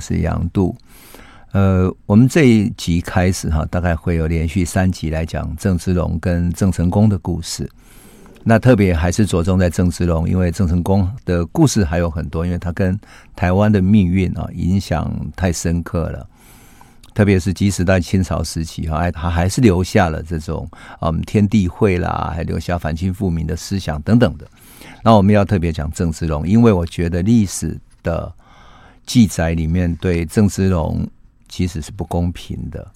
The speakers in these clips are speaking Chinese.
是杨度。呃，我们这一集开始哈，大概会有连续三集来讲郑芝龙跟郑成功的故事。那特别还是着重在郑芝龙，因为郑成功的故事还有很多，因为他跟台湾的命运啊影响太深刻了。特别是即使在清朝时期哈，他还是留下了这种嗯天地会啦，还留下反清复明的思想等等的。那我们要特别讲郑芝龙，因为我觉得历史的记载里面对郑芝龙。其实是不公平的。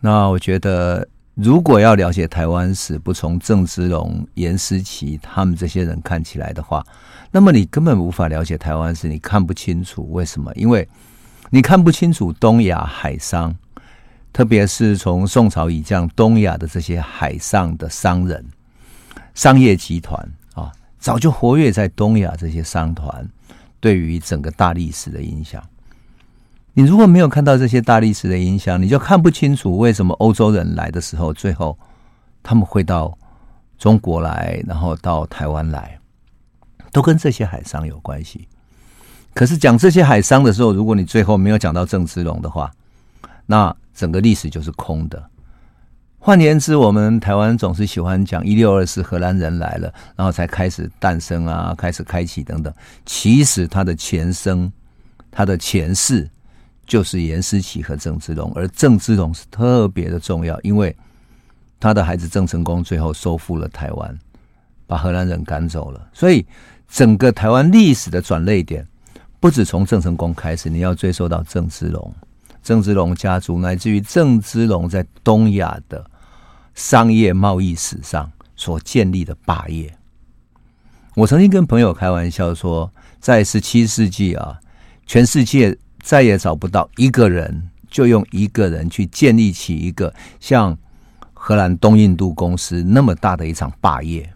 那我觉得，如果要了解台湾史，不从郑芝龙、严思齐他们这些人看起来的话，那么你根本无法了解台湾史。你看不清楚为什么？因为你看不清楚东亚海商，特别是从宋朝以降东亚的这些海上的商人、商业集团啊，早就活跃在东亚这些商团，对于整个大历史的影响。你如果没有看到这些大历史的影响，你就看不清楚为什么欧洲人来的时候，最后他们会到中国来，然后到台湾来，都跟这些海商有关系。可是讲这些海商的时候，如果你最后没有讲到郑芝龙的话，那整个历史就是空的。换言之，我们台湾总是喜欢讲一六二四荷兰人来了，然后才开始诞生啊，开始开启等等。其实他的前生，他的前世。就是颜思齐和郑芝龙，而郑芝龙是特别的重要，因为他的孩子郑成功最后收复了台湾，把荷兰人赶走了。所以整个台湾历史的转捩点，不止从郑成功开始，你要追溯到郑芝龙、郑芝龙家族，乃至于郑芝龙在东亚的商业贸易史上所建立的霸业。我曾经跟朋友开玩笑说，在十七世纪啊，全世界。再也找不到一个人，就用一个人去建立起一个像荷兰东印度公司那么大的一场霸业。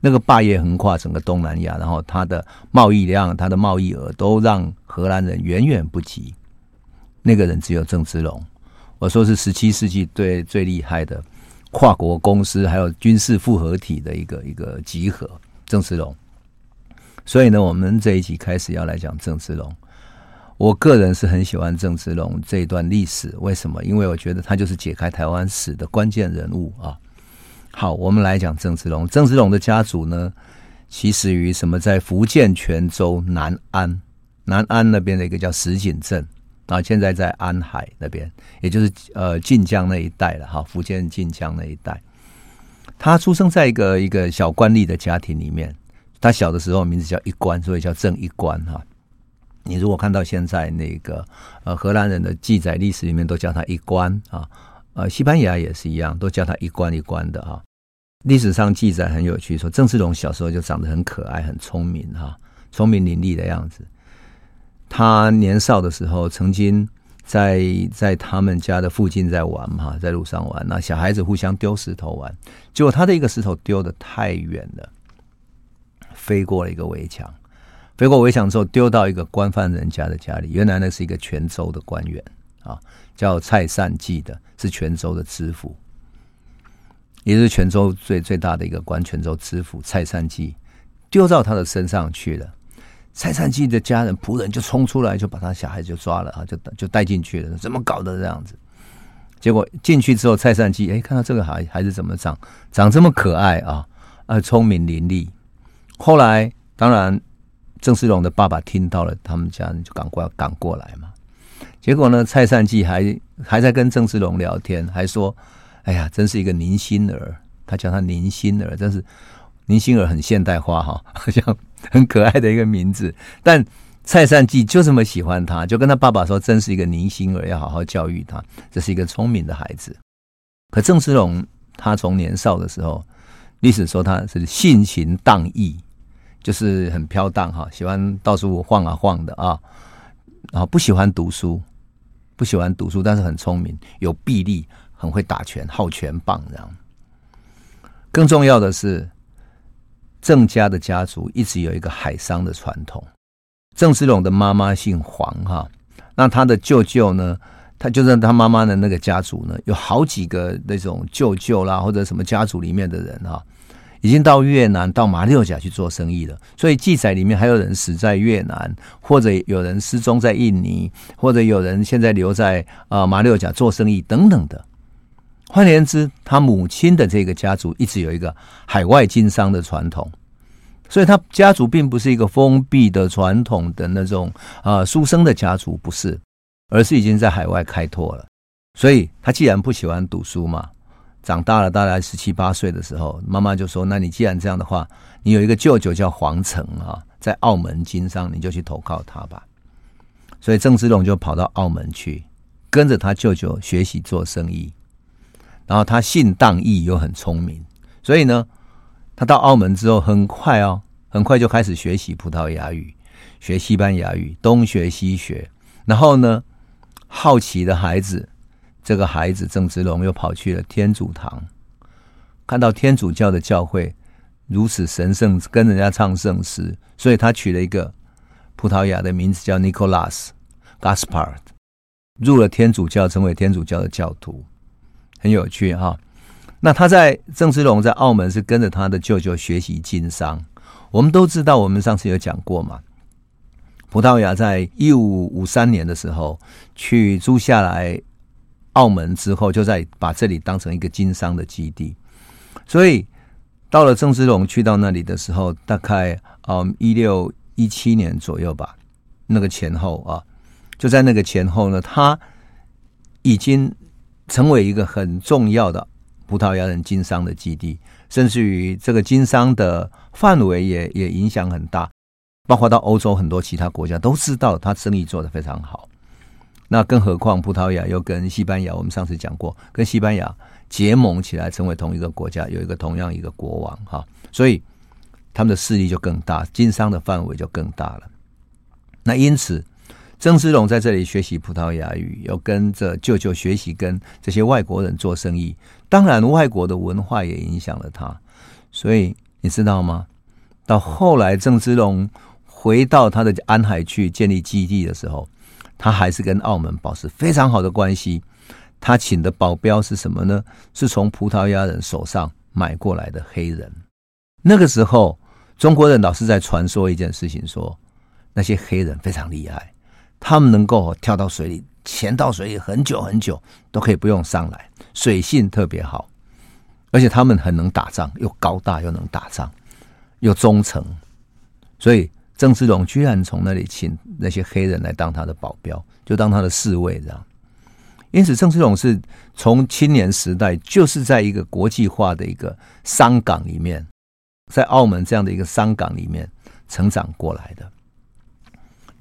那个霸业横跨整个东南亚，然后它的贸易量、它的贸易额都让荷兰人远远不及。那个人只有郑芝龙。我说是十七世纪最最厉害的跨国公司，还有军事复合体的一个一个集合，郑芝龙。所以呢，我们这一集开始要来讲郑芝龙。我个人是很喜欢郑芝龙这一段历史，为什么？因为我觉得他就是解开台湾史的关键人物啊。好，我们来讲郑芝龙。郑芝龙的家族呢，起始于什么？在福建泉州南安，南安那边的一个叫石井镇啊，现在在安海那边，也就是呃晋江那一带了哈。福建晋江那一带，他出生在一个一个小官吏的家庭里面。他小的时候名字叫一官，所以叫郑一官哈。你如果看到现在那个呃荷兰人的记载历史里面都叫他一官啊，呃西班牙也是一样，都叫他一官一官的啊。历史上记载很有趣，说郑芝龙小时候就长得很可爱、很聪明哈，聪明伶俐的样子。他年少的时候曾经在在他们家的附近在玩嘛，在路上玩，那小孩子互相丢石头玩，结果他的一个石头丢的太远了，飞过了一个围墙。飞过围墙之后，丢到一个官犯人家的家里。原来那是一个泉州的官员啊，叫蔡善济的，是泉州的知府，也是泉州最最大的一个官。泉州知府蔡善济丢到他的身上去了。蔡善基的家人仆人就冲出来，就把他小孩就抓了啊，就就带进去了。怎么搞的这样子？结果进去之后，蔡善基哎，看到这个孩孩子怎么长长这么可爱啊，啊，聪明伶俐。后来当然。郑世龙的爸爸听到了，他们家人就赶过赶过来嘛。结果呢，蔡善基还还在跟郑世龙聊天，还说：“哎呀，真是一个宁心儿。”他叫他宁心儿，真是宁心儿很现代化哈，好像 很可爱的一个名字。但蔡善济就这么喜欢他，就跟他爸爸说：“真是一个宁心儿，要好好教育他，这是一个聪明的孩子。”可郑芝龙他从年少的时候，历史说他是性情荡逸。就是很飘荡哈，喜欢到处晃啊晃的啊，然后不喜欢读书，不喜欢读书，但是很聪明，有臂力，很会打拳，好拳棒这样。更重要的是，郑家的家族一直有一个海商的传统。郑芝龙的妈妈姓黄哈，那他的舅舅呢，他就是他妈妈的那个家族呢，有好几个那种舅舅啦，或者什么家族里面的人哈。已经到越南、到马六甲去做生意了。所以记载里面还有人死在越南，或者有人失踪在印尼，或者有人现在留在啊、呃、马六甲做生意等等的。换言之，他母亲的这个家族一直有一个海外经商的传统，所以他家族并不是一个封闭的传统的那种啊书生的家族，不是，而是已经在海外开拓了。所以他既然不喜欢读书嘛，长大了大概十七八岁的时候，妈妈就说：“那你既然这样的话，你有一个舅舅叫黄成啊，在澳门经商，你就去投靠他吧。”所以郑芝龙就跑到澳门去，跟着他舅舅学习做生意。然后他信荡义又很聪明，所以呢，他到澳门之后很快哦，很快就开始学习葡萄牙语，学西班牙语，东学西学。然后呢，好奇的孩子，这个孩子郑芝龙又跑去了天主堂，看到天主教的教会如此神圣，跟人家唱圣诗，所以他取了一个葡萄牙的名字叫 Nicolas Gaspar，入了天主教，成为天主教的教徒。很有趣哈，那他在郑芝龙在澳门是跟着他的舅舅学习经商。我们都知道，我们上次有讲过嘛。葡萄牙在一五五三年的时候去租下来澳门之后，就在把这里当成一个经商的基地。所以到了郑芝龙去到那里的时候，大概嗯一六一七年左右吧，那个前后啊，就在那个前后呢，他已经。成为一个很重要的葡萄牙人经商的基地，甚至于这个经商的范围也也影响很大，包括到欧洲很多其他国家都知道他生意做得非常好。那更何况葡萄牙又跟西班牙，我们上次讲过，跟西班牙结盟起来成为同一个国家，有一个同样一个国王哈，所以他们的势力就更大，经商的范围就更大了。那因此。郑芝龙在这里学习葡萄牙语，又跟着舅舅学习跟这些外国人做生意。当然，外国的文化也影响了他。所以你知道吗？到后来，郑芝龙回到他的安海去建立基地的时候，他还是跟澳门保持非常好的关系。他请的保镖是什么呢？是从葡萄牙人手上买过来的黑人。那个时候，中国人老是在传说一件事情说，说那些黑人非常厉害。他们能够跳到水里，潜到水里很久很久都可以不用上来，水性特别好，而且他们很能打仗，又高大又能打仗，又忠诚，所以郑芝龙居然从那里请那些黑人来当他的保镖，就当他的侍卫这样。因此，郑芝龙是从青年时代就是在一个国际化的一个商港里面，在澳门这样的一个商港里面成长过来的。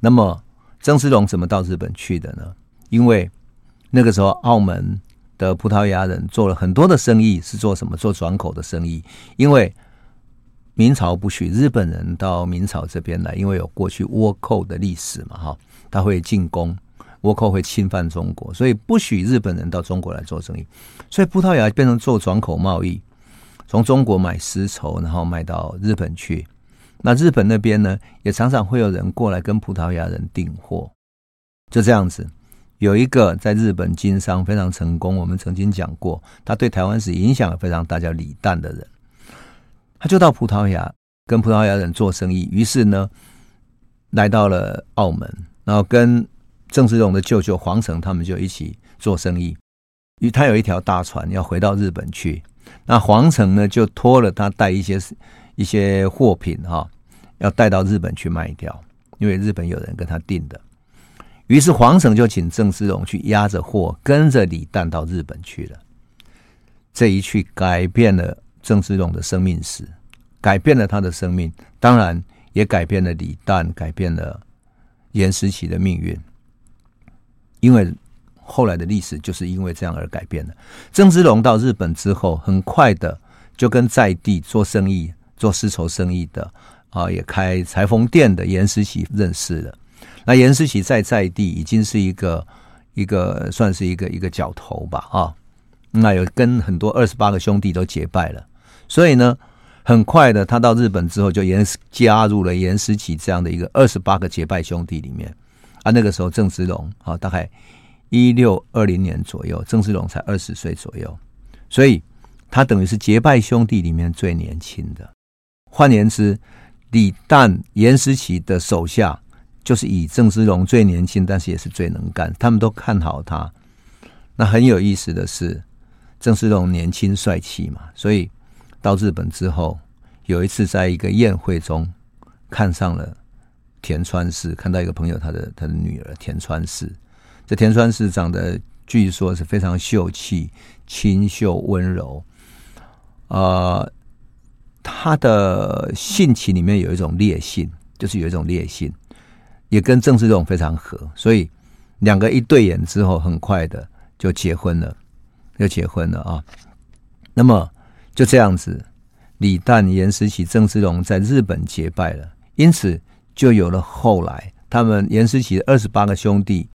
那么。郑思龙怎么到日本去的呢？因为那个时候澳门的葡萄牙人做了很多的生意，是做什么？做转口的生意。因为明朝不许日本人到明朝这边来，因为有过去倭寇的历史嘛，哈，他会进攻，倭寇会侵犯中国，所以不许日本人到中国来做生意。所以葡萄牙变成做转口贸易，从中国买丝绸，然后卖到日本去。那日本那边呢，也常常会有人过来跟葡萄牙人订货，就这样子。有一个在日本经商非常成功，我们曾经讲过，他对台湾史影响非常大，叫李旦的人，他就到葡萄牙跟葡萄牙人做生意，于是呢，来到了澳门，然后跟郑芝龙的舅舅黄成他们就一起做生意。因为他有一条大船要回到日本去，那黄成呢就托了他带一些一些货品哈。要带到日本去卖掉，因为日本有人跟他订的。于是黄成就请郑芝龙去押着货，跟着李旦到日本去了。这一去改变了郑芝龙的生命史，改变了他的生命，当然也改变了李旦，改变了严思齐的命运。因为后来的历史就是因为这样而改变的。郑芝龙到日本之后，很快的就跟在地做生意、做丝绸生意的。啊，也开裁缝店的严思齐认识了。那严思齐在在地已经是一个一个算是一个一个角头吧，啊，那有跟很多二十八个兄弟都结拜了。所以呢，很快的他到日本之后，就严加入了严思齐这样的一个二十八个结拜兄弟里面。啊，那个时候郑芝龙啊，大概一六二零年左右，郑芝龙才二十岁左右，所以他等于是结拜兄弟里面最年轻的。换言之，李旦、严思齐的手下就是以郑芝龙最年轻，但是也是最能干，他们都看好他。那很有意思的是，郑芝龙年轻帅气嘛，所以到日本之后，有一次在一个宴会中看上了田川氏，看到一个朋友他的他的女儿田川氏，这田川氏长得据说是非常秀气、清秀、温柔，呃，他的性情里面有一种烈性，就是有一种烈性，也跟郑芝龙非常合，所以两个一对眼之后，很快的。就结婚了，就结婚了啊！那么就这样子，李旦、严思齐、郑芝龙在日本结拜了，因此就有了后来他们严思齐的二十八个兄弟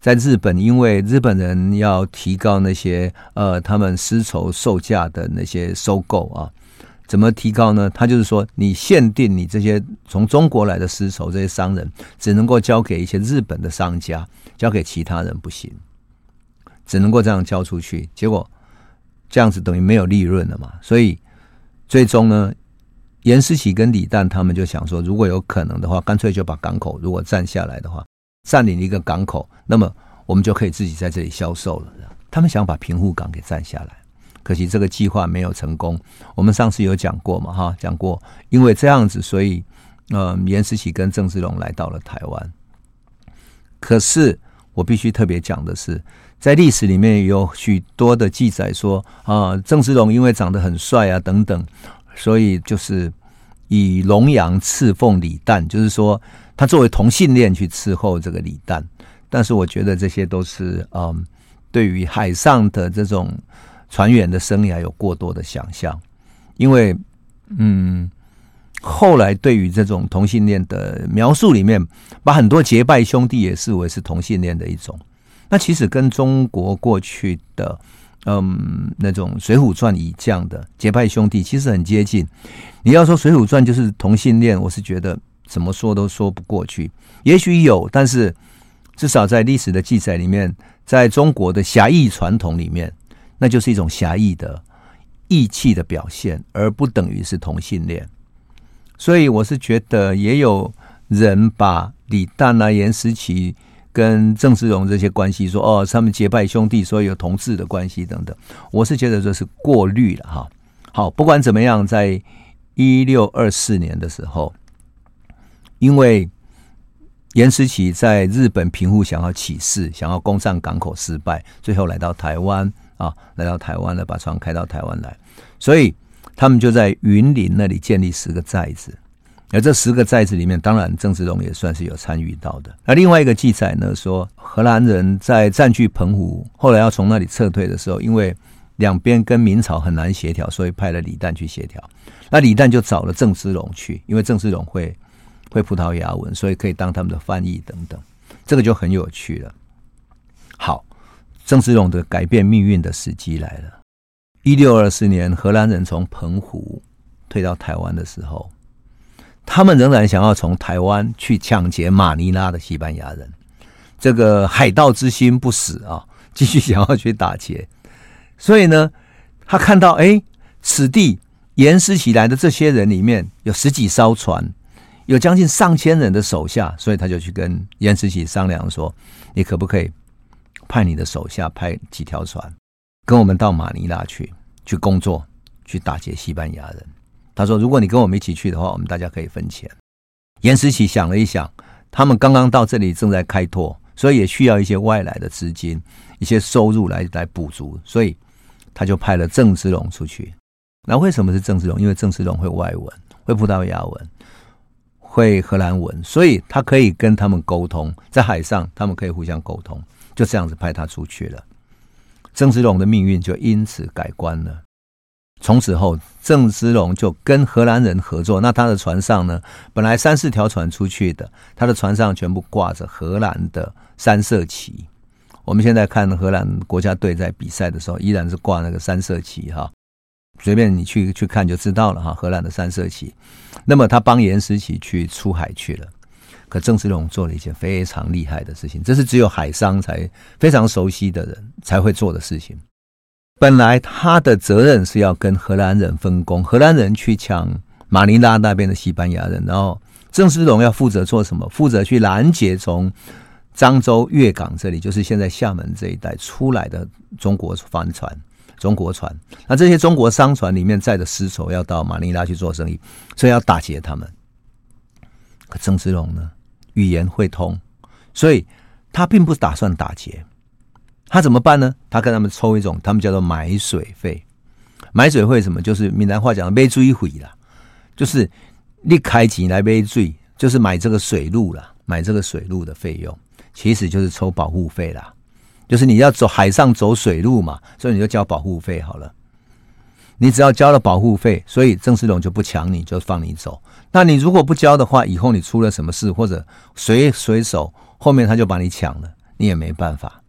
在日本，因为日本人要提高那些呃他们丝绸售价的那些收购啊，怎么提高呢？他就是说，你限定你这些从中国来的丝绸，这些商人只能够交给一些日本的商家，交给其他人不行。只能够这样交出去，结果这样子等于没有利润了嘛。所以最终呢，严思齐跟李旦他们就想说，如果有可能的话，干脆就把港口如果占下来的话，占领一个港口，那么我们就可以自己在这里销售了。他们想把平户港给占下来，可惜这个计划没有成功。我们上次有讲过嘛，哈，讲过，因为这样子，所以呃，颜思齐跟郑芝龙来到了台湾。可是我必须特别讲的是。在历史里面有许多的记载说啊，郑芝龙因为长得很帅啊等等，所以就是以龙阳侍奉李旦，就是说他作为同性恋去伺候这个李旦。但是我觉得这些都是嗯，对于海上的这种船员的生涯有过多的想象，因为嗯，后来对于这种同性恋的描述里面，把很多结拜兄弟也视为是同性恋的一种。那其实跟中国过去的，嗯，那种《水浒传》以降的结拜兄弟其实很接近。你要说《水浒传》就是同性恋，我是觉得怎么说都说不过去。也许有，但是至少在历史的记载里面，在中国的侠义传统里面，那就是一种侠义的义气的表现，而不等于是同性恋。所以我是觉得也有人把李旦啊、颜思齐。跟郑芝龙这些关系说哦，他们结拜兄弟，所以有同志的关系等等，我是觉得这是过滤了哈。好，不管怎么样，在一六二四年的时候，因为颜思齐在日本平户想要起事，想要攻占港口失败，最后来到台湾啊，来到台湾了，把船开到台湾来，所以他们就在云林那里建立十个寨子。而这十个寨子里面，当然郑芝龙也算是有参与到的。那另外一个记载呢，说荷兰人在占据澎湖，后来要从那里撤退的时候，因为两边跟明朝很难协调，所以派了李旦去协调。那李旦就找了郑芝龙去，因为郑芝龙会 会葡萄牙文，所以可以当他们的翻译等等。这个就很有趣了。好，郑芝龙的改变命运的时机来了。一六二四年，荷兰人从澎湖退到台湾的时候。他们仍然想要从台湾去抢劫马尼拉的西班牙人，这个海盗之心不死啊，继续想要去打劫。所以呢，他看到哎，此地严思齐来的这些人里面有十几艘船，有将近上千人的手下，所以他就去跟严思齐商量说：“你可不可以派你的手下派几条船，跟我们到马尼拉去去工作，去打劫西班牙人？”他说：“如果你跟我们一起去的话，我们大家可以分钱。”严思齐想了一想，他们刚刚到这里正在开拓，所以也需要一些外来的资金、一些收入来来补足，所以他就派了郑芝龙出去。那为什么是郑芝龙？因为郑芝龙会外文，会葡萄牙文，会荷兰文，所以他可以跟他们沟通，在海上他们可以互相沟通，就这样子派他出去了。郑芝龙的命运就因此改观了。从此后，郑芝龙就跟荷兰人合作。那他的船上呢，本来三四条船出去的，他的船上全部挂着荷兰的三色旗。我们现在看荷兰国家队在比赛的时候，依然是挂那个三色旗哈。随便你去去看就知道了哈，荷兰的三色旗。那么他帮严思齐去出海去了，可郑芝龙做了一件非常厉害的事情，这是只有海商才非常熟悉的人才会做的事情。本来他的责任是要跟荷兰人分工，荷兰人去抢马尼拉那边的西班牙人，然后郑芝龙要负责做什么？负责去拦截从漳州粤港这里，就是现在厦门这一带出来的中国帆船、中国船。那这些中国商船里面载的丝绸要到马尼拉去做生意，所以要打劫他们。可郑芝龙呢，语言会通，所以他并不打算打劫。他怎么办呢？他跟他们抽一种，他们叫做买水费。买水费什么？就是闽南话讲的买水费啦，就是你开钱来买水，就是买这个水路啦，买这个水路的费用，其实就是抽保护费啦。就是你要走海上走水路嘛，所以你就交保护费好了。你只要交了保护费，所以郑世龙就不抢你，就放你走。那你如果不交的话，以后你出了什么事，或者谁随手后面他就把你抢了，你也没办法。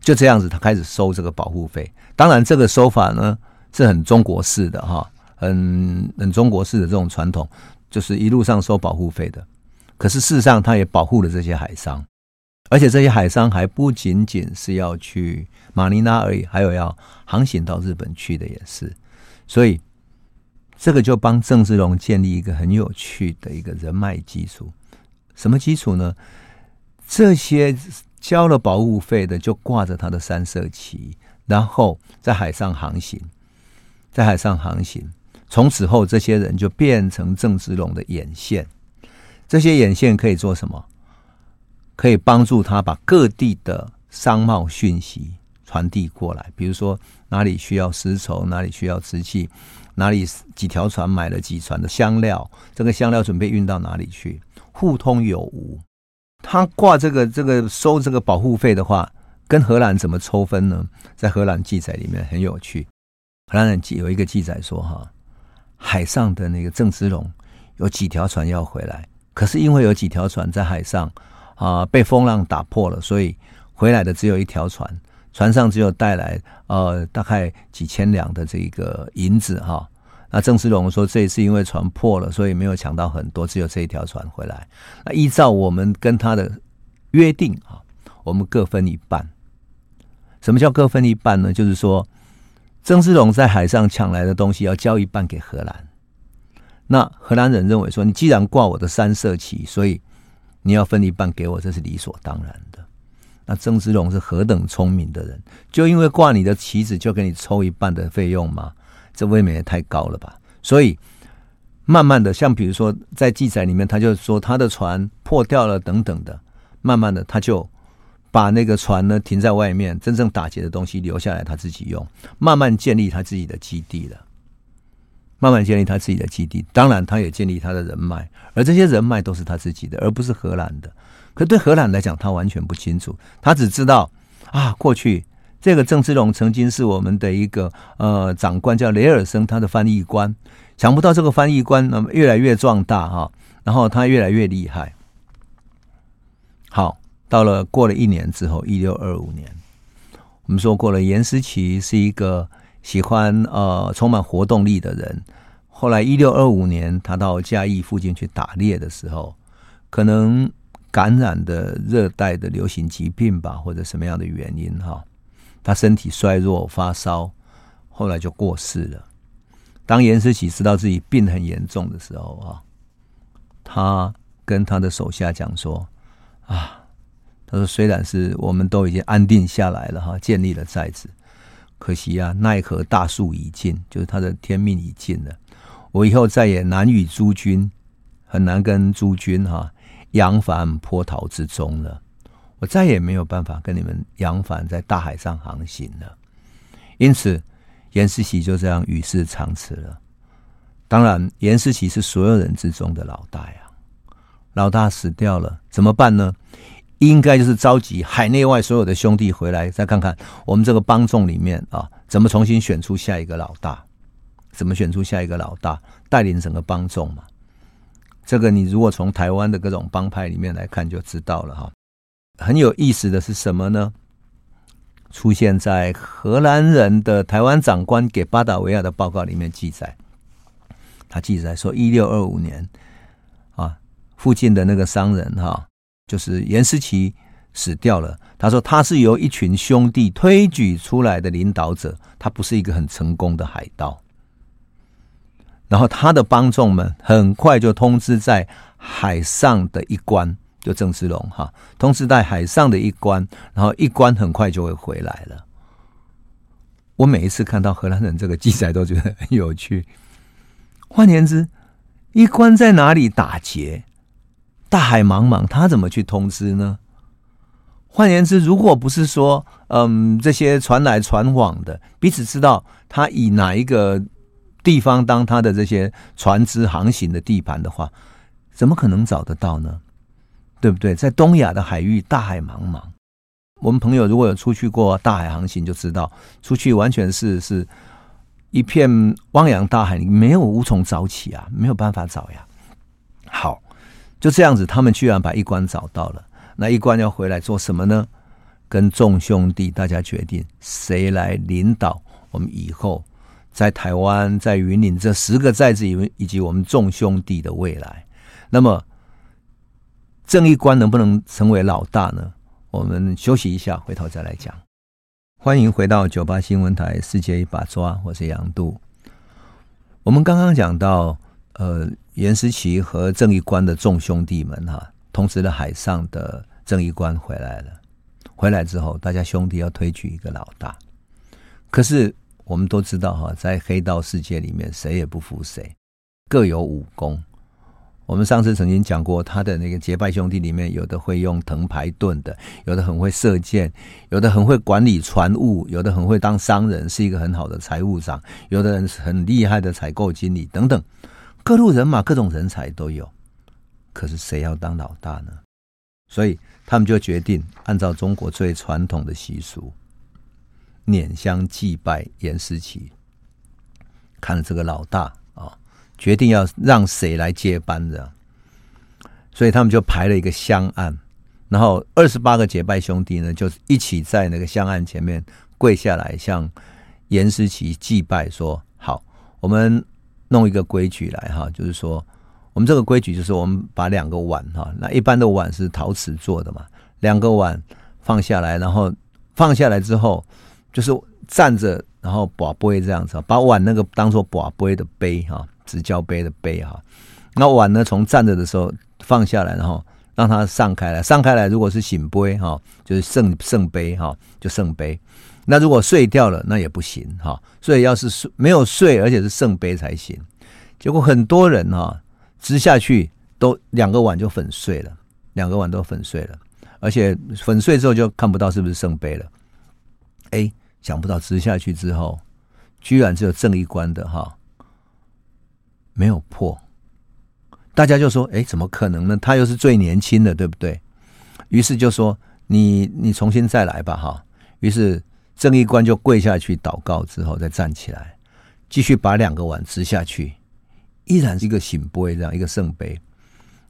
就这样子，他开始收这个保护费。当然，这个收法呢是很中国式的哈，很很中国式的这种传统，就是一路上收保护费的。可是事实上，他也保护了这些海商，而且这些海商还不仅仅是要去马尼拉而已，还有要航行到日本去的也是。所以，这个就帮郑芝龙建立一个很有趣的一个人脉基础。什么基础呢？这些。交了保护费的就挂着他的三色旗，然后在海上航行，在海上航行。从此后，这些人就变成郑芝龙的眼线。这些眼线可以做什么？可以帮助他把各地的商贸讯息传递过来。比如说，哪里需要丝绸，哪里需要瓷器，哪里几条船买了几船的香料，这个香料准备运到哪里去，互通有无。他挂这个这个收这个保护费的话，跟荷兰怎么抽分呢？在荷兰记载里面很有趣。荷兰人记有一个记载说，哈，海上的那个郑芝龙有几条船要回来，可是因为有几条船在海上啊被风浪打破了，所以回来的只有一条船，船上只有带来呃大概几千两的这个银子哈。那郑芝龙说，这一次因为船破了，所以没有抢到很多，只有这一条船回来。那依照我们跟他的约定啊，我们各分一半。什么叫各分一半呢？就是说，郑芝龙在海上抢来的东西要交一半给荷兰。那荷兰人认为说，你既然挂我的三色旗，所以你要分一半给我，这是理所当然的。那郑芝龙是何等聪明的人，就因为挂你的旗子，就给你抽一半的费用吗？这未免也太高了吧！所以慢慢的，像比如说在记载里面，他就说他的船破掉了等等的，慢慢的他就把那个船呢停在外面，真正打劫的东西留下来他自己用，慢慢建立他自己的基地了。慢慢建立他自己的基地，当然他也建立他的人脉，而这些人脉都是他自己的，而不是荷兰的。可对荷兰来讲，他完全不清楚，他只知道啊过去。这个郑芝龙曾经是我们的一个呃长官，叫雷尔森，他的翻译官。想不到这个翻译官那么越来越壮大哈，然后他越来越厉害。好，到了过了一年之后，一六二五年，我们说过了，严思齐是一个喜欢呃充满活动力的人。后来一六二五年，他到嘉义附近去打猎的时候，可能感染的热带的流行疾病吧，或者什么样的原因哈。他身体衰弱，发烧，后来就过世了。当严思齐知道自己病很严重的时候啊，他跟他的手下讲说：“啊，他说虽然是我们都已经安定下来了哈，建立了寨子，可惜啊，奈何大树已尽，就是他的天命已尽了。我以后再也难与诸君，很难跟诸君哈扬帆波涛之中了。”我再也没有办法跟你们扬帆在大海上航行了，因此颜思齐就这样与世长辞了。当然，颜思齐是所有人之中的老大呀，老大死掉了怎么办呢？应该就是召集海内外所有的兄弟回来，再看看我们这个帮众里面啊，怎么重新选出下一个老大？怎么选出下一个老大，带领整个帮众嘛？这个你如果从台湾的各种帮派里面来看，就知道了哈。很有意思的是什么呢？出现在荷兰人的台湾长官给巴达维亚的报告里面记载，他记载说，一六二五年啊，附近的那个商人哈，就是严思齐死掉了，他说他是由一群兄弟推举出来的领导者，他不是一个很成功的海盗。然后他的帮众们很快就通知在海上的一关，就郑芝龙哈，通知在海上的一关，然后一关很快就会回来了。我每一次看到荷兰人这个记载，都觉得很有趣。换言之，一关在哪里打劫？大海茫茫，他怎么去通知呢？换言之，如果不是说，嗯，这些传来传往的彼此知道他以哪一个地方当他的这些船只航行的地盘的话，怎么可能找得到呢？对不对？在东亚的海域，大海茫茫。我们朋友如果有出去过大海航行，就知道出去完全是是一片汪洋大海，你没有无从找起啊，没有办法找呀。好，就这样子，他们居然把一关找到了。那一关要回来做什么呢？跟众兄弟大家决定，谁来领导我们以后在台湾、在云林这十个寨子以以及我们众兄弟的未来。那么，正一关能不能成为老大呢？我们休息一下，回头再来讲。欢迎回到九八新闻台《世界一把抓》，我是杨度。我们刚刚讲到，呃，严思琪和正一关的众兄弟们哈，同时的海上的正一关回来了。回来之后，大家兄弟要推举一个老大。可是我们都知道哈，在黑道世界里面，谁也不服谁，各有武功。我们上次曾经讲过，他的那个结拜兄弟里面，有的会用藤牌盾的，有的很会射箭，有的很会管理船务，有的很会当商人，是一个很好的财务长，有的人是很厉害的采购经理等等，各路人马、各种人才都有。可是谁要当老大呢？所以他们就决定按照中国最传统的习俗，拈香祭拜严思齐，看了这个老大。决定要让谁来接班的，所以他们就排了一个香案，然后二十八个结拜兄弟呢，就是一起在那个香案前面跪下来，向颜思琪祭拜，说：“好，我们弄一个规矩来哈，就是说，我们这个规矩就是我们把两个碗哈，那一般的碗是陶瓷做的嘛，两个碗放下来，然后放下来之后，就是站着，然后把杯这样子，把碗那个当做把杯的杯哈。”直交杯的杯哈，那碗呢，从站着的时候放下来，然后让它上开来，上开来，如果是醒杯哈，就是圣圣杯哈，就圣杯。那如果碎掉了，那也不行哈。所以要是没有碎，而且是圣杯才行。结果很多人哈，吃下去都两个碗就粉碎了，两个碗都粉碎了，而且粉碎之后就看不到是不是圣杯了。哎，想不到吃下去之后，居然只有正一关的哈。没有破，大家就说：“哎，怎么可能呢？他又是最年轻的，对不对？”于是就说：“你你重新再来吧，哈。”于是正一关就跪下去祷告，之后再站起来，继续把两个碗掷下去，依然是一个醒杯，这样一个圣杯，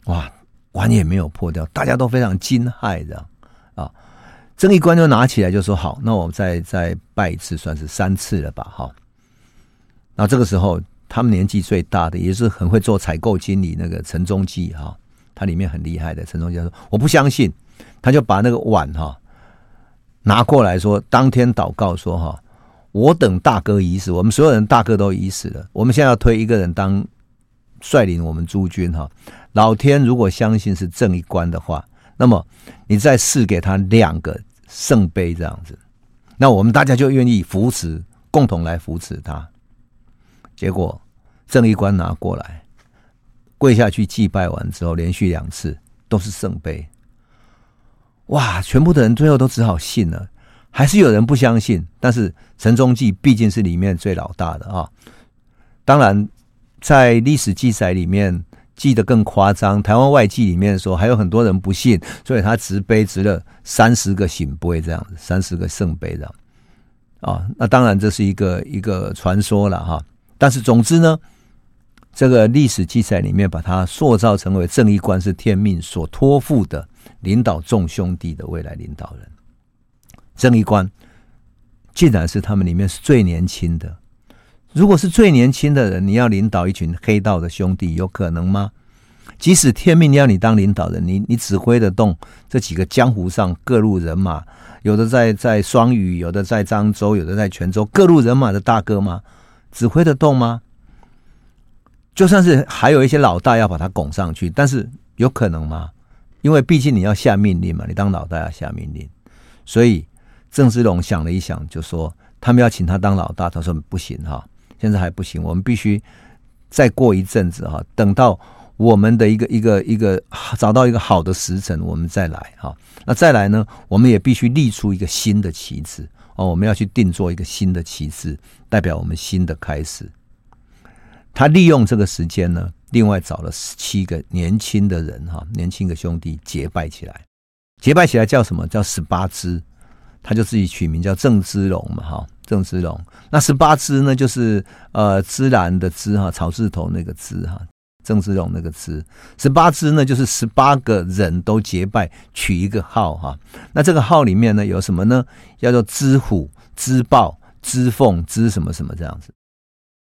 哇，碗也没有破掉，大家都非常惊骇，的啊。正义官就拿起来就说：“好，那我们再再拜一次，算是三次了吧，哈。”那这个时候。他们年纪最大的，也是很会做采购经理那个陈中基哈，他里面很厉害的。陈中基说：“我不相信。”他就把那个碗哈拿过来说：“当天祷告说哈，我等大哥已死，我们所有人大哥都已死了。我们现在要推一个人当率领我们诸军哈。老天如果相信是正义官的话，那么你再赐给他两个圣杯这样子，那我们大家就愿意扶持，共同来扶持他。”结果正义官拿过来，跪下去祭拜完之后，连续两次都是圣杯。哇！全部的人最后都只好信了，还是有人不相信。但是陈中记毕竟是里面最老大的啊。当然，在历史记载里面记得更夸张，台湾外记里面说还有很多人不信，所以他掷杯掷了三十个醒杯这样子，三十个圣杯这样啊。那当然这是一个一个传说了哈。但是总之呢，这个历史记载里面把他塑造成为正一观是天命所托付的领导众兄弟的未来领导人。正一观竟然是他们里面是最年轻的。如果是最年轻的人，你要领导一群黑道的兄弟，有可能吗？即使天命要你当领导人，你你指挥得动这几个江湖上各路人马，有的在在双语，有的在漳州，有的在泉州，各路人马的大哥吗？指挥得动吗？就算是还有一些老大要把他拱上去，但是有可能吗？因为毕竟你要下命令嘛，你当老大要下命令，所以郑芝龙想了一想，就说他们要请他当老大，他说不行哈，现在还不行，我们必须再过一阵子哈，等到我们的一个一个一个找到一个好的时辰，我们再来哈。那再来呢，我们也必须立出一个新的旗帜哦，我们要去定做一个新的旗帜，代表我们新的开始。他利用这个时间呢。另外找了十七个年轻的人哈，年轻的兄弟结拜起来，结拜起来叫什么？叫十八支，他就自己取名叫郑芝龙嘛哈，郑芝龙。那十八支呢，就是呃芝兰的芝哈，草字头那个芝哈，郑芝龙那个芝。十八支呢，就是十八个人都结拜取一个号哈。那这个号里面呢有什么呢？叫做芝虎、芝豹、芝凤、芝什么什么这样子，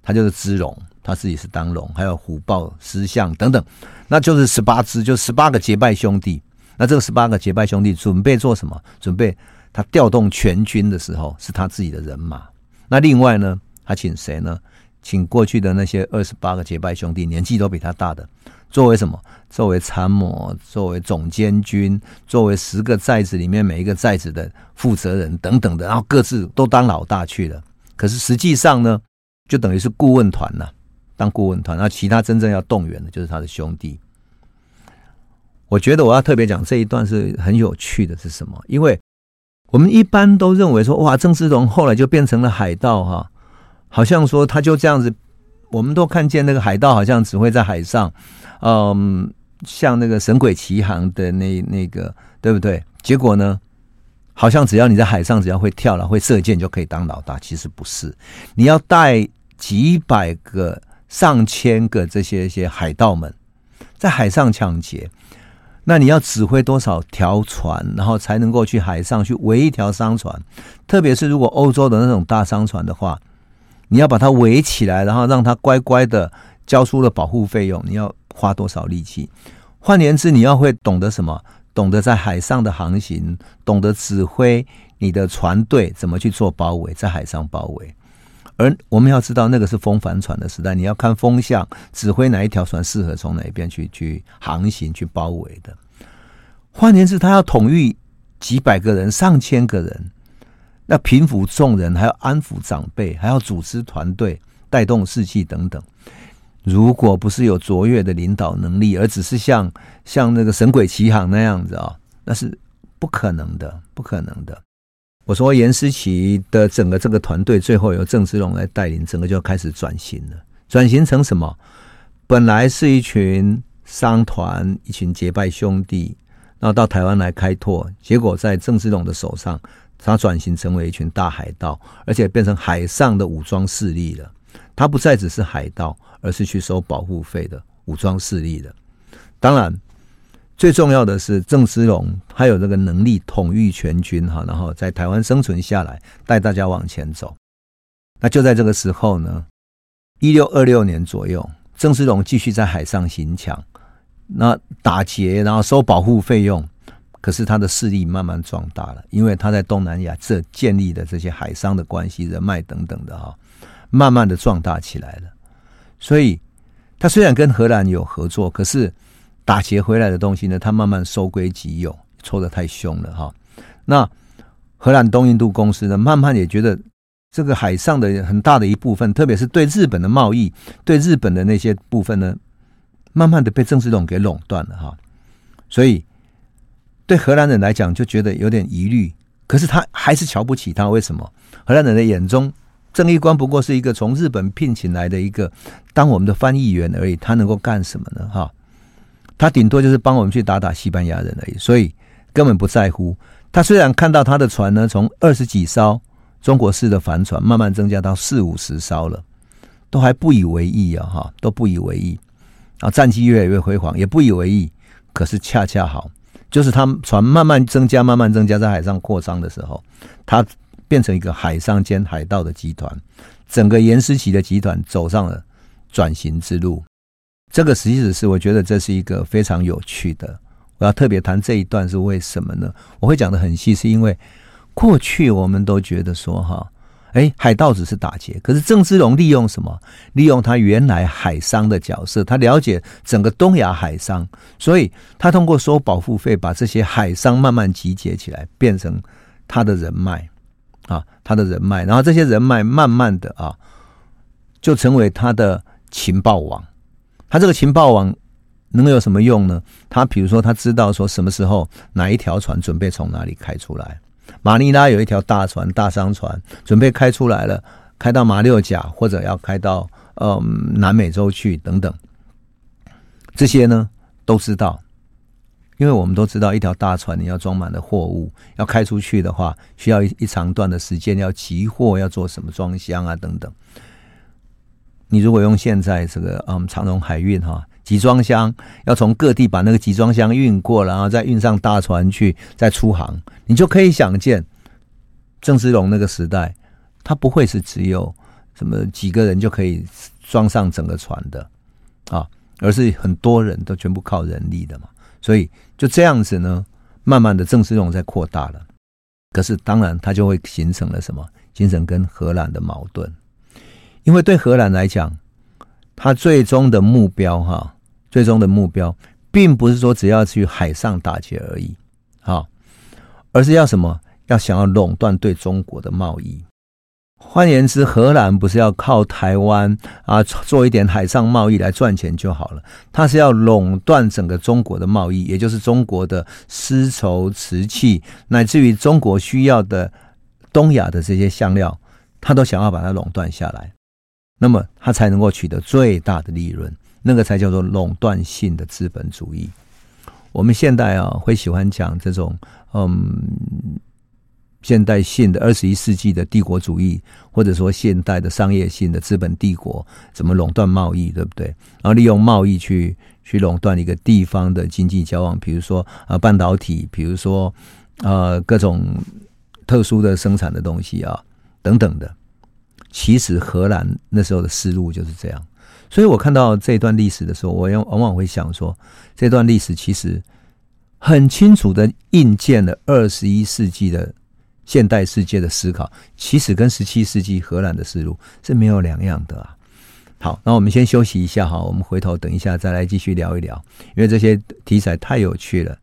他就是芝龙。他自己是当龙，还有虎豹、狮象等等，那就是十八支，就十八个结拜兄弟。那这个十八个结拜兄弟准备做什么？准备他调动全军的时候，是他自己的人马。那另外呢，他请谁呢？请过去的那些二十八个结拜兄弟，年纪都比他大的，作为什么？作为参谋，作为总监军，作为十个寨子里面每一个寨子的负责人等等的，然后各自都当老大去了。可是实际上呢，就等于是顾问团呐。当顾问团，那其他真正要动员的，就是他的兄弟。我觉得我要特别讲这一段是很有趣的，是什么？因为我们一般都认为说，哇，郑芝龙后来就变成了海盗哈，好像说他就这样子，我们都看见那个海盗好像只会在海上，嗯，像那个《神鬼奇航》的那那个，对不对？结果呢，好像只要你在海上，只要会跳了，会射箭就可以当老大。其实不是，你要带几百个。上千个这些些海盗们在海上抢劫，那你要指挥多少条船，然后才能够去海上去围一条商船？特别是如果欧洲的那种大商船的话，你要把它围起来，然后让它乖乖的交出了保护费用，你要花多少力气？换言之，你要会懂得什么？懂得在海上的航行，懂得指挥你的船队怎么去做包围，在海上包围。而我们要知道，那个是风帆船的时代，你要看风向，指挥哪一条船适合从哪边去去航行、去包围的。换言之，他要统御几百个人、上千个人，要平抚众人，还要安抚长辈，还要组织团队、带动士气等等。如果不是有卓越的领导能力，而只是像像那个《神鬼奇航》那样子啊、哦，那是不可能的，不可能的。我说严思齐的整个这个团队，最后由郑芝龙来带领，整个就开始转型了。转型成什么？本来是一群商团，一群结拜兄弟，然后到台湾来开拓，结果在郑芝龙的手上，他转型成为一群大海盗，而且变成海上的武装势力了。他不再只是海盗，而是去收保护费的武装势力了。当然。最重要的是郑芝龙，他有这个能力统御全军哈，然后在台湾生存下来，带大家往前走。那就在这个时候呢，一六二六年左右，郑芝龙继续在海上行抢，那打劫，然后收保护费用。可是他的势力慢慢壮大了，因为他在东南亚这建立的这些海商的关系、人脉等等的哈，慢慢的壮大起来了。所以，他虽然跟荷兰有合作，可是。打劫回来的东西呢，他慢慢收归己有，抽得太凶了哈。那荷兰东印度公司呢，慢慢也觉得这个海上的很大的一部分，特别是对日本的贸易，对日本的那些部分呢，慢慢的被郑芝龙给垄断了哈。所以对荷兰人来讲，就觉得有点疑虑。可是他还是瞧不起他，为什么？荷兰人的眼中，郑义观不过是一个从日本聘请来的一个当我们的翻译员而已，他能够干什么呢？哈。他顶多就是帮我们去打打西班牙人而已，所以根本不在乎。他虽然看到他的船呢，从二十几艘中国式的帆船慢慢增加到四五十艘了，都还不以为意啊，哈，都不以为意啊，战绩越来越辉煌，也不以为意。可是恰恰好，就是他船慢慢增加、慢慢增加，在海上扩张的时候，他变成一个海上兼海盗的集团，整个严思齐的集团走上了转型之路。这个实际是我觉得这是一个非常有趣的。我要特别谈这一段是为什么呢？我会讲得很细，是因为过去我们都觉得说哈，哎，海盗只是打劫，可是郑芝龙利用什么？利用他原来海商的角色，他了解整个东亚海商，所以他通过收保护费，把这些海商慢慢集结起来，变成他的人脉啊，他的人脉，然后这些人脉慢慢的啊，就成为他的情报网。他这个情报网。能有什么用呢？他比如说，他知道说什么时候哪一条船准备从哪里开出来。马尼拉有一条大船，大商船准备开出来了，开到马六甲或者要开到嗯南美洲去等等。这些呢都知道，因为我们都知道，一条大船你要装满了货物，要开出去的话，需要一一长段的时间，要集货，要做什么装箱啊等等。你如果用现在这个嗯长荣海运哈。集装箱要从各地把那个集装箱运过，然后再运上大船去，再出航。你就可以想见，郑芝龙那个时代，他不会是只有什么几个人就可以装上整个船的啊，而是很多人都全部靠人力的嘛。所以就这样子呢，慢慢的郑芝龙在扩大了。可是当然，他就会形成了什么？形成跟荷兰的矛盾，因为对荷兰来讲。他最终的目标，哈，最终的目标，并不是说只要去海上打劫而已，哈，而是要什么？要想要垄断对中国的贸易。换言之，荷兰不是要靠台湾啊做一点海上贸易来赚钱就好了，他是要垄断整个中国的贸易，也就是中国的丝绸、瓷器，乃至于中国需要的东亚的这些香料，他都想要把它垄断下来。那么他才能够取得最大的利润，那个才叫做垄断性的资本主义。我们现代啊，会喜欢讲这种嗯，现代性的二十一世纪的帝国主义，或者说现代的商业性的资本帝国，怎么垄断贸易，对不对？然后利用贸易去去垄断一个地方的经济交往，比如说啊半导体，比如说呃各种特殊的生产的东西啊等等的。其实荷兰那时候的思路就是这样，所以我看到这段历史的时候，我往往往会想说，这段历史其实很清楚的印证了二十一世纪的现代世界的思考，其实跟十七世纪荷兰的思路是没有两样的啊。好，那我们先休息一下哈，我们回头等一下再来继续聊一聊，因为这些题材太有趣了。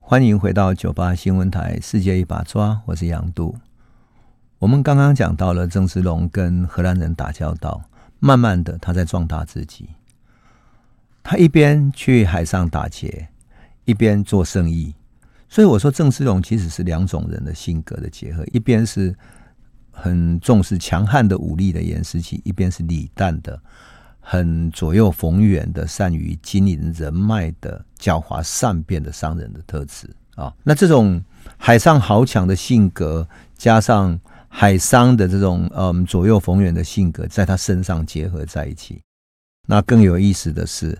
欢迎回到九八新闻台，世界一把抓，我是杨杜。我们刚刚讲到了郑芝龙跟荷兰人打交道，慢慢的他在壮大自己。他一边去海上打劫，一边做生意。所以我说郑芝龙其实是两种人的性格的结合，一边是很重视强悍的武力的严思齐，一边是李旦的、很左右逢源的、善于经营人脉的、狡猾善变的商人的特质啊。那这种海上豪强的性格，加上海商的这种嗯左右逢源的性格，在他身上结合在一起。那更有意思的是，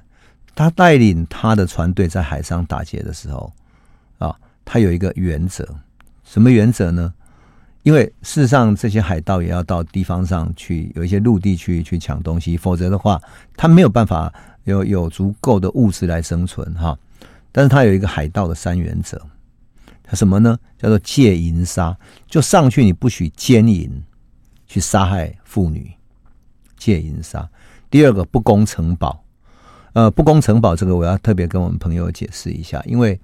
他带领他的船队在海上打劫的时候，啊，他有一个原则，什么原则呢？因为事实上，这些海盗也要到地方上去，有一些陆地去去抢东西，否则的话，他没有办法有有足够的物资来生存哈。但是他有一个海盗的三原则。什么呢？叫做戒淫杀，就上去你不许奸淫，去杀害妇女，戒淫杀。第二个不攻城堡，呃，不攻城堡这个我要特别跟我们朋友解释一下，因为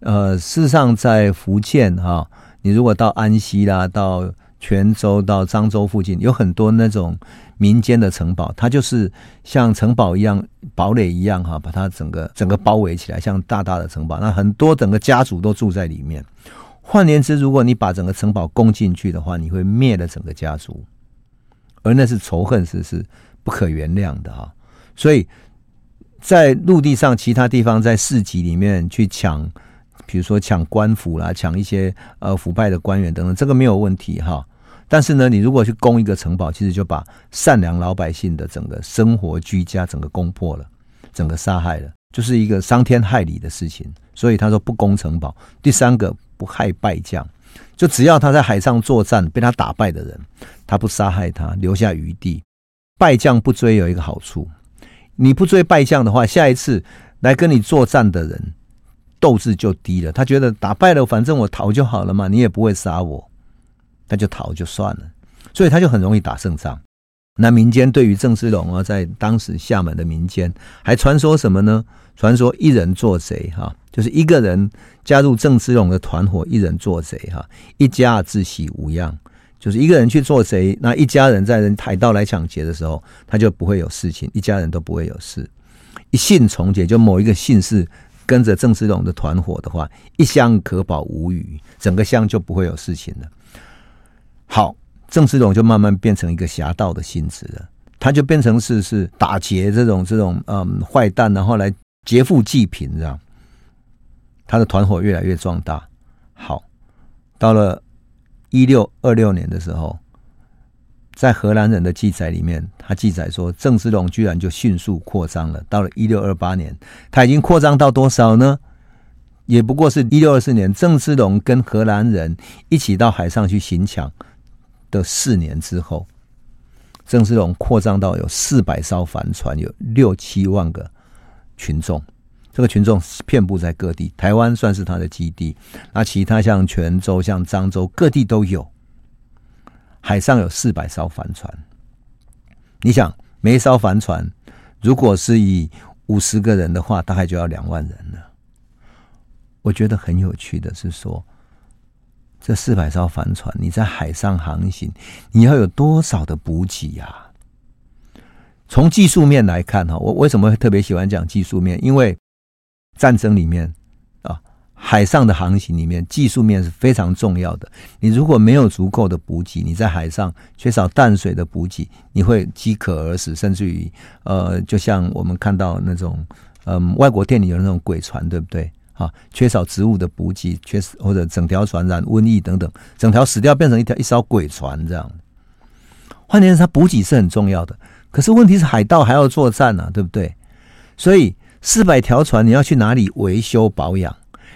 呃，事实上在福建哈、你如果到安溪啦，到泉州、到漳州附近，有很多那种。民间的城堡，它就是像城堡一样、堡垒一样哈，把它整个整个包围起来，像大大的城堡。那很多整个家族都住在里面。换言之，如果你把整个城堡攻进去的话，你会灭了整个家族，而那是仇恨，是是不可原谅的哈。所以在陆地上，其他地方在市集里面去抢，比如说抢官府啦，抢一些呃腐败的官员等等，这个没有问题哈。但是呢，你如果去攻一个城堡，其实就把善良老百姓的整个生活居家整个攻破了，整个杀害了，就是一个伤天害理的事情。所以他说不攻城堡。第三个不害败将，就只要他在海上作战被他打败的人，他不杀害他，留下余地。败将不追有一个好处，你不追败将的话，下一次来跟你作战的人斗志就低了。他觉得打败了，反正我逃就好了嘛，你也不会杀我，他就逃就算了。所以他就很容易打胜仗。那民间对于郑芝龙啊，在当时厦门的民间还传说什么呢？传说一人做贼哈，就是一个人加入郑芝龙的团伙，一人做贼哈，一家自喜无恙，就是一个人去做贼，那一家人在人抬刀来抢劫的时候，他就不会有事情，一家人都不会有事。一姓从贼，就某一个姓氏跟着郑芝龙的团伙的话，一乡可保无虞，整个乡就不会有事情了。好。郑芝龙就慢慢变成一个侠盗的性质了，他就变成是是打劫这种这种嗯坏蛋，然后来劫富济贫这样。他的团伙越来越壮大。好，到了一六二六年的时候，在荷兰人的记载里面，他记载说郑芝龙居然就迅速扩张了。到了一六二八年，他已经扩张到多少呢？也不过是一六二四年，郑芝龙跟荷兰人一起到海上去行抢。的四年之后，郑芝龙扩张到有四百艘帆船，有六七万个群众。这个群众遍布在各地，台湾算是他的基地。那其他像泉州、像漳州，各地都有。海上有四百艘帆船，你想，每一艘帆船如果是以五十个人的话，大概就要两万人了。我觉得很有趣的是说。这四百艘帆船，你在海上航行，你要有多少的补给呀？从技术面来看，哈，我为什么会特别喜欢讲技术面？因为战争里面啊，海上的航行里面，技术面是非常重要的。你如果没有足够的补给，你在海上缺少淡水的补给，你会饥渴而死，甚至于呃，就像我们看到那种嗯，外国电影有那种鬼船，对不对？啊，缺少植物的补给，缺少或者整条船染瘟疫等等，整条死掉变成一条一艘鬼船这样。换言之，它补给是很重要的。可是问题是海盗还要作战啊，对不对？所以四百条船你要去哪里维修保养？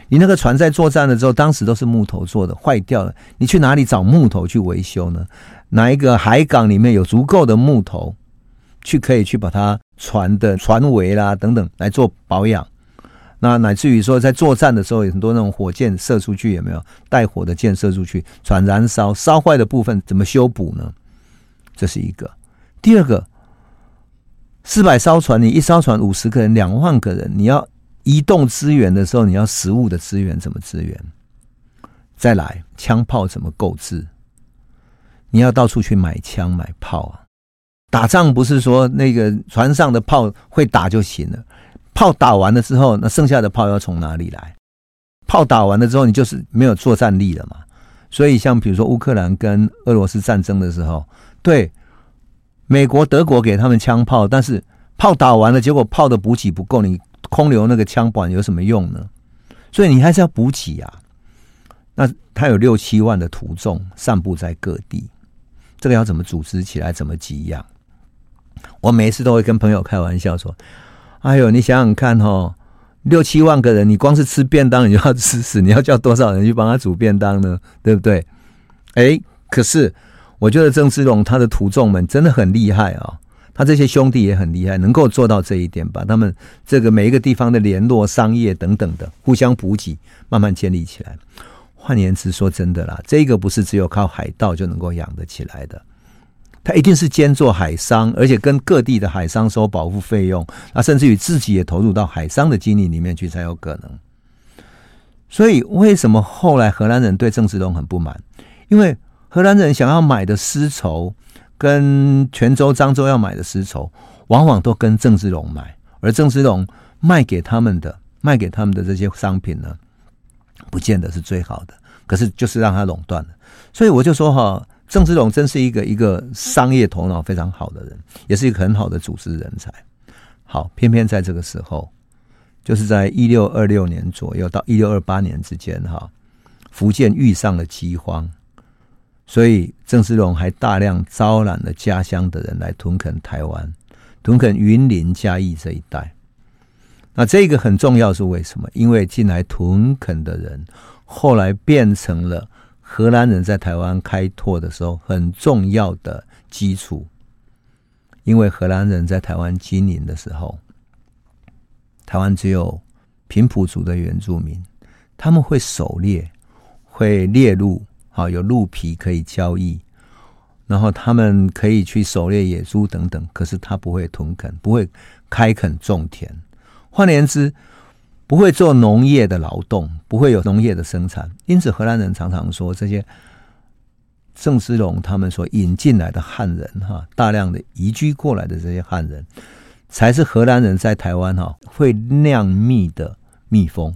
你那个船在作战的时候，当时都是木头做的，坏掉了，你去哪里找木头去维修呢？哪一个海港里面有足够的木头，去可以去把它船的船围啦等等来做保养？那乃至于说，在作战的时候，有很多那种火箭射出去，有没有带火的箭射出去，船燃烧，烧坏的部分怎么修补呢？这是一个。第二个，四百艘船，你一艘船五十个人，两万个人，你要移动资源的时候，你要食物的资源怎么资源？再来，枪炮怎么购置？你要到处去买枪买炮啊！打仗不是说那个船上的炮会打就行了。炮打完了之后，那剩下的炮要从哪里来？炮打完了之后，你就是没有作战力了嘛。所以，像比如说乌克兰跟俄罗斯战争的时候，对美国、德国给他们枪炮，但是炮打完了，结果炮的补给不够，你空留那个枪管有什么用呢？所以你还是要补给啊。那他有六七万的徒众散布在各地，这个要怎么组织起来？怎么给养？我每一次都会跟朋友开玩笑说。哎呦，你想想看哦，六七万个人，你光是吃便当，你就要吃死，你要叫多少人去帮他煮便当呢？对不对？哎，可是我觉得郑芝龙他的徒众们真的很厉害啊、哦，他这些兄弟也很厉害，能够做到这一点，把他们这个每一个地方的联络、商业等等的互相补给，慢慢建立起来。换言之，说真的啦，这个不是只有靠海盗就能够养得起来的。他一定是兼做海商，而且跟各地的海商收保护费用，啊，甚至于自己也投入到海商的经历里面去才有可能。所以，为什么后来荷兰人对郑芝龙很不满？因为荷兰人想要买的丝绸，跟泉州、漳州要买的丝绸，往往都跟郑芝龙买，而郑芝龙卖给他们的、卖给他们的这些商品呢，不见得是最好的。可是，就是让他垄断了。所以，我就说哈。郑芝龙真是一个一个商业头脑非常好的人，也是一个很好的组织人才。好，偏偏在这个时候，就是在一六二六年左右到一六二八年之间，哈，福建遇上了饥荒，所以郑芝龙还大量招揽了家乡的人来屯垦台湾，屯垦云林嘉义这一带。那这个很重要是为什么？因为进来屯垦的人，后来变成了。荷兰人在台湾开拓的时候，很重要的基础，因为荷兰人在台湾经营的时候，台湾只有平埔族的原住民，他们会狩猎，会猎鹿，好，有鹿皮可以交易，然后他们可以去狩猎野猪等等。可是他不会屯垦，不会开垦种田，换言之，不会做农业的劳动，不会有农业的生产。因此，荷兰人常常说这些。郑芝龙他们所引进来的汉人，哈，大量的移居过来的这些汉人，才是荷兰人在台湾哈会酿蜜的蜜蜂。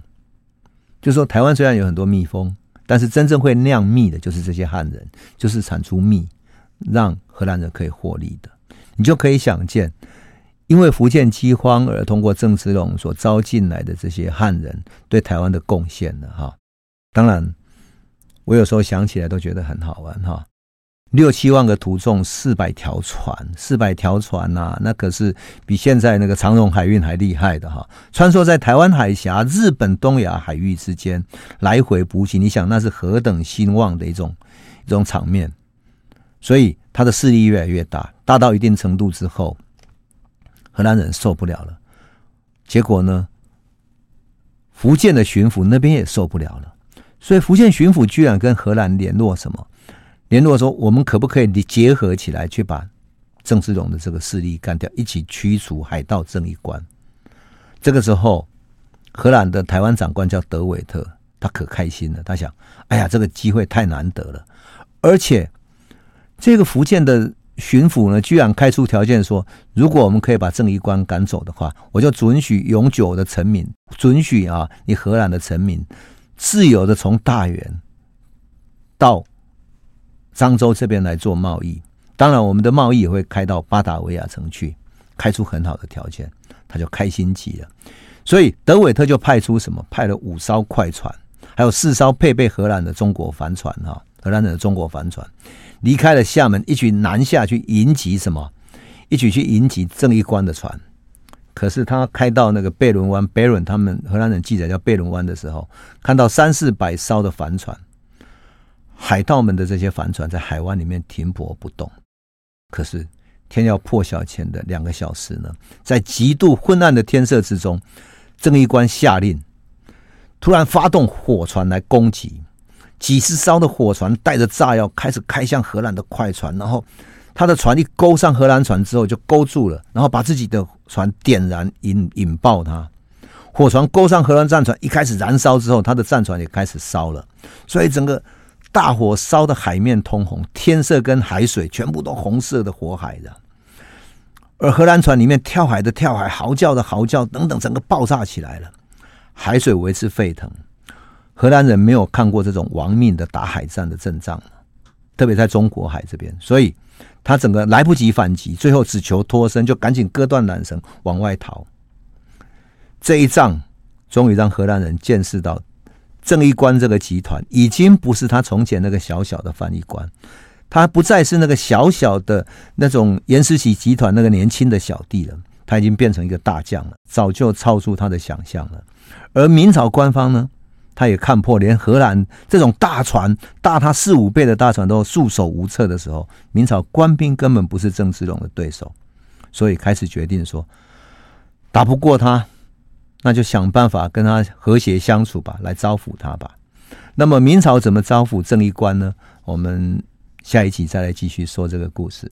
就说，台湾虽然有很多蜜蜂，但是真正会酿蜜的，就是这些汉人，就是产出蜜，让荷兰人可以获利的。你就可以想见，因为福建饥荒而通过郑芝龙所招进来的这些汉人对台湾的贡献了哈。当然。我有时候想起来都觉得很好玩哈，六七万个徒众，四百条船，四百条船呐，那可是比现在那个长荣海运还厉害的哈。穿梭在台湾海峡、日本东亚海域之间来回补给，你想那是何等兴旺的一种一种场面。所以他的势力越来越大，大到一定程度之后，荷兰人受不了了。结果呢，福建的巡抚那边也受不了了。所以福建巡抚居然跟荷兰联络什么？联络说我们可不可以结合起来去把郑芝龙的这个势力干掉，一起驱除海盗郑一官。这个时候，荷兰的台湾长官叫德韦特，他可开心了。他想：哎呀，这个机会太难得了，而且这个福建的巡抚呢，居然开出条件说，如果我们可以把郑一官赶走的话，我就准许永久的臣民，准许啊，你荷兰的臣民。自由的从大员到漳州这边来做贸易，当然我们的贸易也会开到巴达维亚城去，开出很好的条件，他就开心极了。所以德韦特就派出什么？派了五艘快船，还有四艘配备荷兰的中国帆船哈，荷兰的中国帆船离开了厦门，一起南下去迎击什么？一起去迎击郑一官的船。可是他开到那个贝伦湾，贝伦他们荷兰人记载叫贝伦湾的时候，看到三四百艘的帆船，海盗们的这些帆船在海湾里面停泊不动。可是天要破晓前的两个小时呢，在极度昏暗的天色之中，郑一官下令，突然发动火船来攻击，几十艘的火船带着炸药开始开向荷兰的快船，然后。他的船一勾上荷兰船之后就勾住了，然后把自己的船点燃引引爆它。火船勾上荷兰战船一开始燃烧之后，他的战船也开始烧了，所以整个大火烧的海面通红，天色跟海水全部都红色的火海的。而荷兰船里面跳海的跳海，嚎叫的嚎叫等等，整个爆炸起来了，海水为之沸腾。荷兰人没有看过这种亡命的打海战的阵仗，特别在中国海这边，所以。他整个来不及反击，最后只求脱身，就赶紧割断缆绳往外逃。这一仗终于让荷兰人见识到郑一官这个集团已经不是他从前那个小小的翻译官，他不再是那个小小的那种严思齐集团那个年轻的小弟了，他已经变成一个大将了，早就超出他的想象了。而明朝官方呢？他也看破，连荷兰这种大船，大他四五倍的大船都束手无策的时候，明朝官兵根本不是郑芝龙的对手，所以开始决定说，打不过他，那就想办法跟他和谐相处吧，来招抚他吧。那么明朝怎么招抚郑一官呢？我们下一集再来继续说这个故事。